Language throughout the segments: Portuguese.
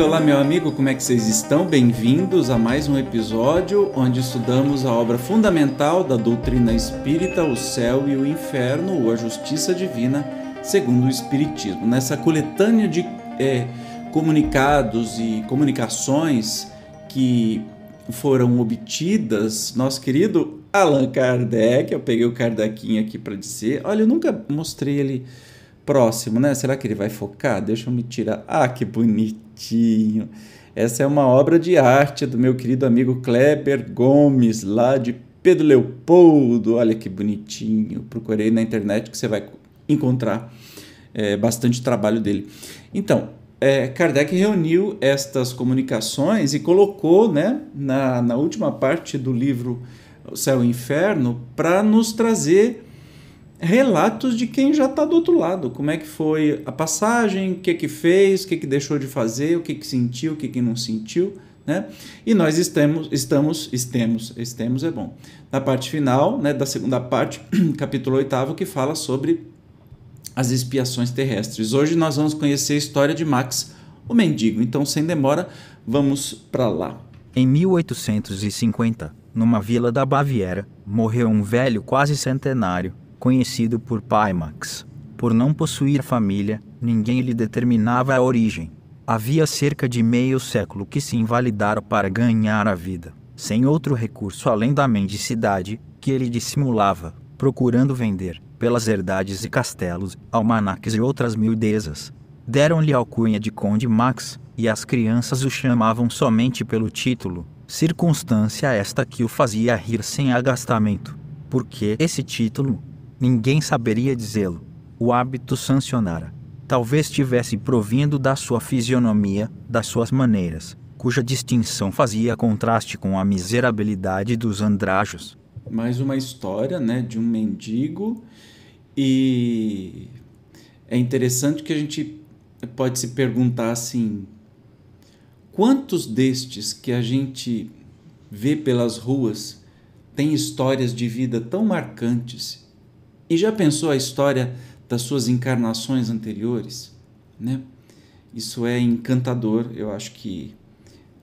olá meu amigo, como é que vocês estão? Bem-vindos a mais um episódio onde estudamos a obra fundamental da doutrina espírita, o céu e o inferno, ou a justiça divina, segundo o Espiritismo. Nessa coletânea de é, comunicados e comunicações que foram obtidas, nosso querido Allan Kardec, eu peguei o Kardecinho aqui para dizer, olha, eu nunca mostrei ele próximo, né? Será que ele vai focar? Deixa eu me tirar. Ah, que bonitinho! Essa é uma obra de arte do meu querido amigo Kleber Gomes, lá de Pedro Leopoldo. Olha que bonitinho. Procurei na internet que você vai encontrar é, bastante trabalho dele. Então, é, Kardec reuniu estas comunicações e colocou né, na, na última parte do livro O Céu e o Inferno para nos trazer relatos de quem já está do outro lado. Como é que foi a passagem, o que que fez, o que que deixou de fazer, o que que sentiu, o que que não sentiu, né? E nós estamos, estamos, estamos, estamos é bom. Na parte final, né, da segunda parte, capítulo oitavo, que fala sobre as expiações terrestres. Hoje nós vamos conhecer a história de Max, o mendigo. Então, sem demora, vamos para lá. Em 1850, numa vila da Baviera, morreu um velho quase centenário conhecido por Pimax. Por não possuir família, ninguém lhe determinava a origem. Havia cerca de meio século que se invalidaram para ganhar a vida, sem outro recurso além da mendicidade que ele dissimulava, procurando vender, pelas herdades e castelos, almanaques e outras miudezas. Deram-lhe alcunha de Conde Max, e as crianças o chamavam somente pelo título, circunstância esta que o fazia rir sem agastamento. Porque esse título, Ninguém saberia dizê-lo. O hábito sancionara. Talvez tivesse provindo da sua fisionomia, das suas maneiras, cuja distinção fazia contraste com a miserabilidade dos andrajos. Mais uma história, né, de um mendigo e é interessante que a gente pode se perguntar assim: quantos destes que a gente vê pelas ruas têm histórias de vida tão marcantes e já pensou a história das suas encarnações anteriores? Né? Isso é encantador. Eu acho que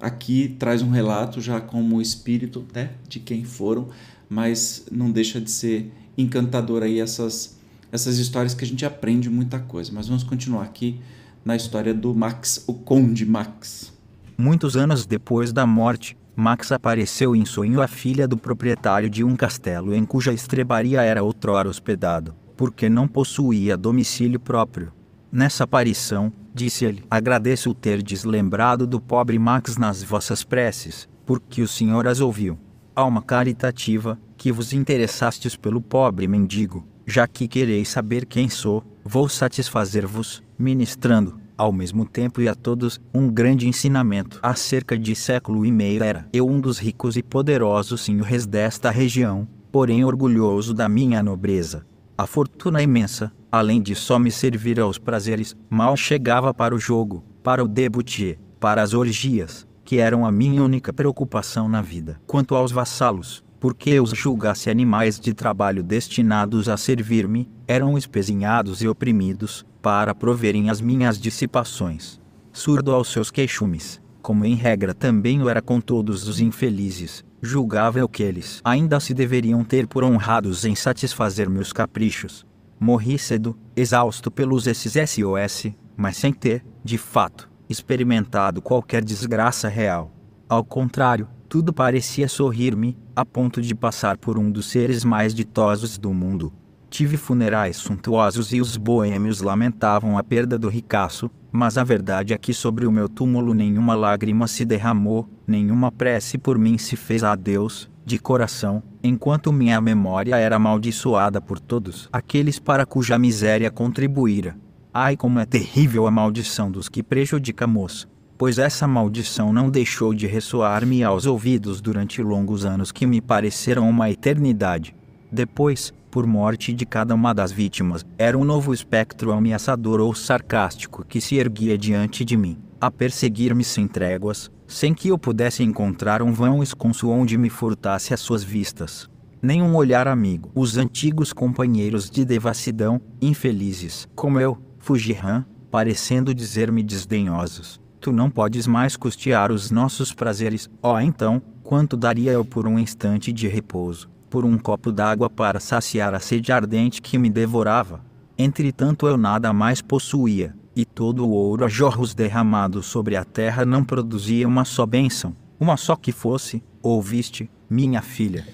aqui traz um relato já como espírito né, de quem foram, mas não deixa de ser encantador aí essas, essas histórias que a gente aprende muita coisa. Mas vamos continuar aqui na história do Max, o Conde Max. Muitos anos depois da morte, Max apareceu em sonho à filha do proprietário de um castelo em cuja estrebaria era outrora hospedado, porque não possuía domicílio próprio. Nessa aparição, disse-lhe: Agradeço o ter deslembrado do pobre Max nas vossas preces, porque o Senhor as ouviu. Alma caritativa, que vos interessastes pelo pobre mendigo, já que quereis saber quem sou, vou satisfazer-vos, ministrando, ao mesmo tempo e a todos, um grande ensinamento. Há cerca de século e meio era eu um dos ricos e poderosos senhores desta região, porém orgulhoso da minha nobreza. A fortuna imensa, além de só me servir aos prazeres, mal chegava para o jogo, para o debutier, para as orgias, que eram a minha única preocupação na vida. Quanto aos vassalos, porque eu os julgasse animais de trabalho destinados a servir-me, eram espezinhados e oprimidos, para proverem as minhas dissipações. Surdo aos seus queixumes, como em regra também o era com todos os infelizes, julgava eu que eles ainda se deveriam ter por honrados em satisfazer meus caprichos. Morri cedo, exausto pelos esses SOS, mas sem ter, de fato, experimentado qualquer desgraça real. Ao contrário, tudo parecia sorrir-me, a ponto de passar por um dos seres mais ditosos do mundo. Tive funerais suntuosos e os boêmios lamentavam a perda do ricaço, mas a verdade é que sobre o meu túmulo nenhuma lágrima se derramou, nenhuma prece por mim se fez a Deus, de coração, enquanto minha memória era amaldiçoada por todos aqueles para cuja miséria contribuíra. Ai, como é terrível a maldição dos que prejudicamos! Pois essa maldição não deixou de ressoar-me aos ouvidos durante longos anos que me pareceram uma eternidade. Depois, por morte de cada uma das vítimas, era um novo espectro ameaçador ou sarcástico que se erguia diante de mim, a perseguir-me sem tréguas, sem que eu pudesse encontrar um vão esconso onde me furtasse as suas vistas. Nem um olhar amigo. Os antigos companheiros de devassidão, infelizes, como eu, fugirão, parecendo dizer-me desdenhosos: tu não podes mais custear os nossos prazeres, ó oh, então, quanto daria eu por um instante de repouso, por um copo d'água para saciar a sede ardente que me devorava? Entretanto eu nada mais possuía, e todo o ouro a jorros derramado sobre a terra não produzia uma só bênção, uma só que fosse, ouviste, minha filha.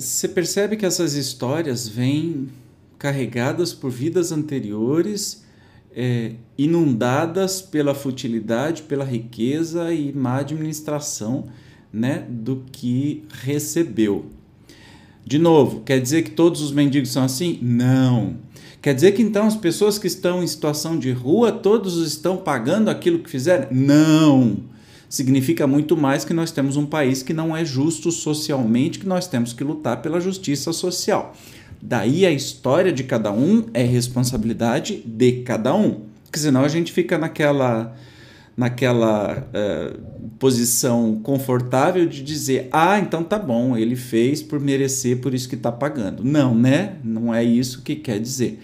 Você é, percebe que essas histórias vêm carregadas por vidas anteriores, é, inundadas pela futilidade, pela riqueza e má administração né, do que recebeu. De novo, quer dizer que todos os mendigos são assim? Não. Quer dizer que então as pessoas que estão em situação de rua, todos estão pagando aquilo que fizeram? Não. Significa muito mais que nós temos um país que não é justo socialmente, que nós temos que lutar pela justiça social. Daí a história de cada um é responsabilidade de cada um. Porque senão a gente fica naquela naquela uh, posição confortável de dizer: ah, então tá bom, ele fez por merecer, por isso que está pagando. Não, né? Não é isso que quer dizer.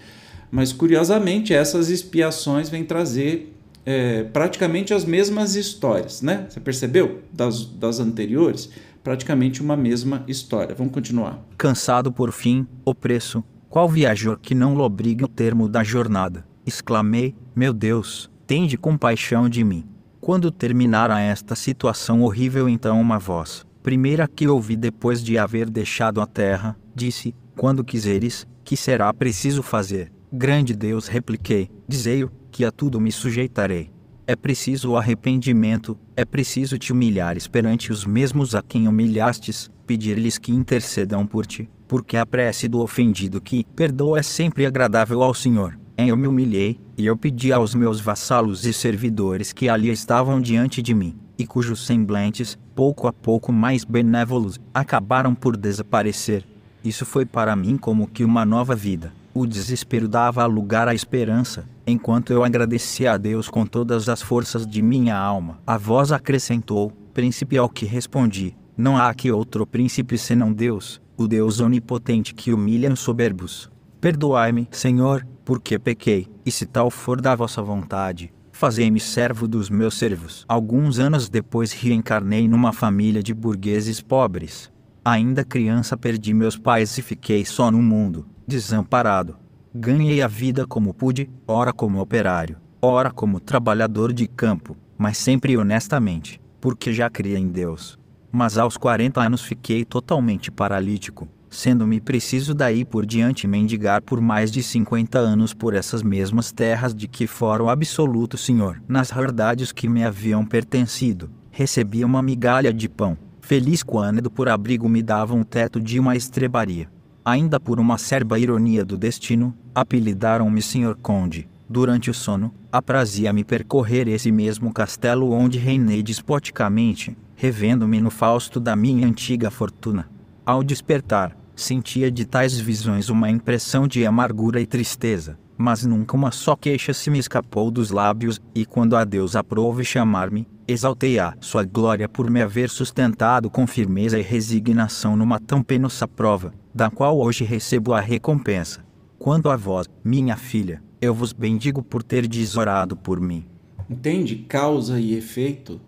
Mas curiosamente, essas expiações vêm trazer é, praticamente as mesmas histórias, né? Você percebeu? Das, das anteriores, praticamente uma mesma história. Vamos continuar. Cansado por fim, o preço. Qual viajor que não lobrigue o termo da jornada? Exclamei: Meu Deus, tende compaixão de mim. Quando terminara esta situação horrível, então uma voz, primeira que ouvi depois de haver deixado a terra, disse: Quando quiseres, que será preciso fazer? Grande Deus, repliquei, dizei-o, que a tudo me sujeitarei. É preciso o arrependimento, é preciso te humilhares perante os mesmos a quem humilhastes, pedir-lhes que intercedam por ti, porque a prece do ofendido que perdoa é sempre agradável ao Senhor. Eu me humilhei, e eu pedi aos meus vassalos e servidores que ali estavam diante de mim, e cujos semblantes, pouco a pouco mais benévolos, acabaram por desaparecer. Isso foi para mim como que uma nova vida. O desespero dava lugar à esperança, enquanto eu agradecia a Deus com todas as forças de minha alma. A voz acrescentou: Príncipe ao que respondi: Não há aqui outro príncipe senão Deus, o Deus onipotente que humilha os soberbos. Perdoai-me, Senhor, porque pequei, e se tal for da vossa vontade, fazei-me servo dos meus servos. Alguns anos depois reencarnei numa família de burgueses pobres. Ainda criança perdi meus pais e fiquei só no mundo, desamparado. Ganhei a vida como pude, ora como operário, ora como trabalhador de campo, mas sempre honestamente, porque já cria em Deus. Mas aos 40 anos fiquei totalmente paralítico, sendo-me preciso daí por diante mendigar por mais de cinquenta anos por essas mesmas terras de que fora o absoluto senhor. Nas verdades que me haviam pertencido, recebia uma migalha de pão. Feliz quando por abrigo me davam um teto de uma estrebaria. Ainda por uma serba ironia do destino, apelidaram-me Senhor Conde. Durante o sono, aprazia-me percorrer esse mesmo castelo onde reinei despoticamente, revendo-me no fausto da minha antiga fortuna. Ao despertar, sentia de tais visões uma impressão de amargura e tristeza, mas nunca uma só queixa se me escapou dos lábios, e quando a Deus aprove chamar-me, exaltei a sua glória por me haver sustentado com firmeza e resignação numa tão penosa prova, da qual hoje recebo a recompensa. Quanto a vós, minha filha, eu vos bendigo por ter desorado por mim. Entende causa e efeito,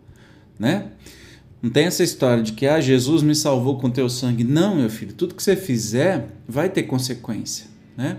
né? Não tem essa história de que ah, Jesus me salvou com teu sangue. Não, meu filho, tudo que você fizer vai ter consequência, né?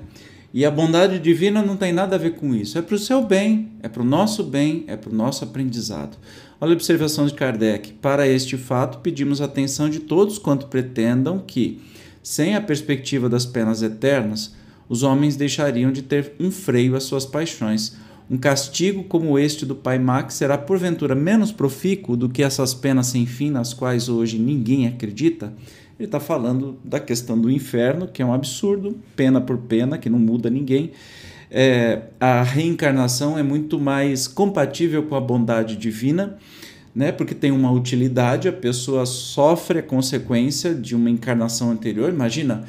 E a bondade divina não tem nada a ver com isso. É para o seu bem, é para o nosso bem, é para o nosso aprendizado. Olha a observação de Kardec. Para este fato, pedimos atenção de todos quanto pretendam que, sem a perspectiva das penas eternas, os homens deixariam de ter um freio às suas paixões um castigo como este do pai Max será porventura menos profícuo do que essas penas sem fim nas quais hoje ninguém acredita? Ele está falando da questão do inferno, que é um absurdo, pena por pena, que não muda ninguém. É, a reencarnação é muito mais compatível com a bondade divina, né? porque tem uma utilidade, a pessoa sofre a consequência de uma encarnação anterior. Imagina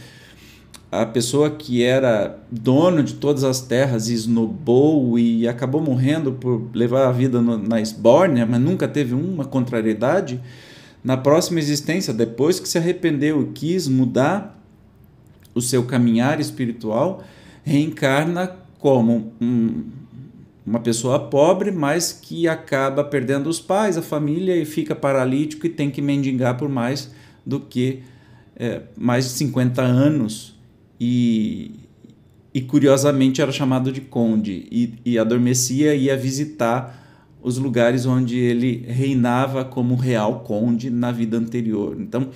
a pessoa que era dono de todas as terras esnobou e acabou morrendo por levar a vida no, na esbórnia, mas nunca teve uma contrariedade, na próxima existência, depois que se arrependeu e quis mudar o seu caminhar espiritual, reencarna como um, uma pessoa pobre, mas que acaba perdendo os pais, a família e fica paralítico e tem que mendigar por mais do que é, mais de 50 anos. E, e curiosamente era chamado de conde e, e adormecia e ia visitar os lugares onde ele reinava como real conde na vida anterior. Então,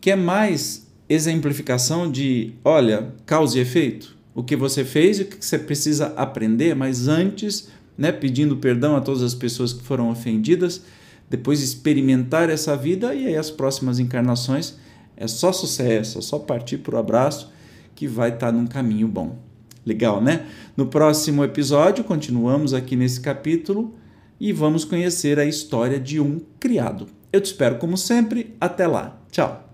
quer mais exemplificação de, olha, causa e efeito? O que você fez e o que você precisa aprender, mas antes, né, pedindo perdão a todas as pessoas que foram ofendidas, depois experimentar essa vida e aí as próximas encarnações é só sucesso, é só partir para o abraço que vai estar tá num caminho bom. Legal, né? No próximo episódio, continuamos aqui nesse capítulo e vamos conhecer a história de um criado. Eu te espero como sempre. Até lá. Tchau.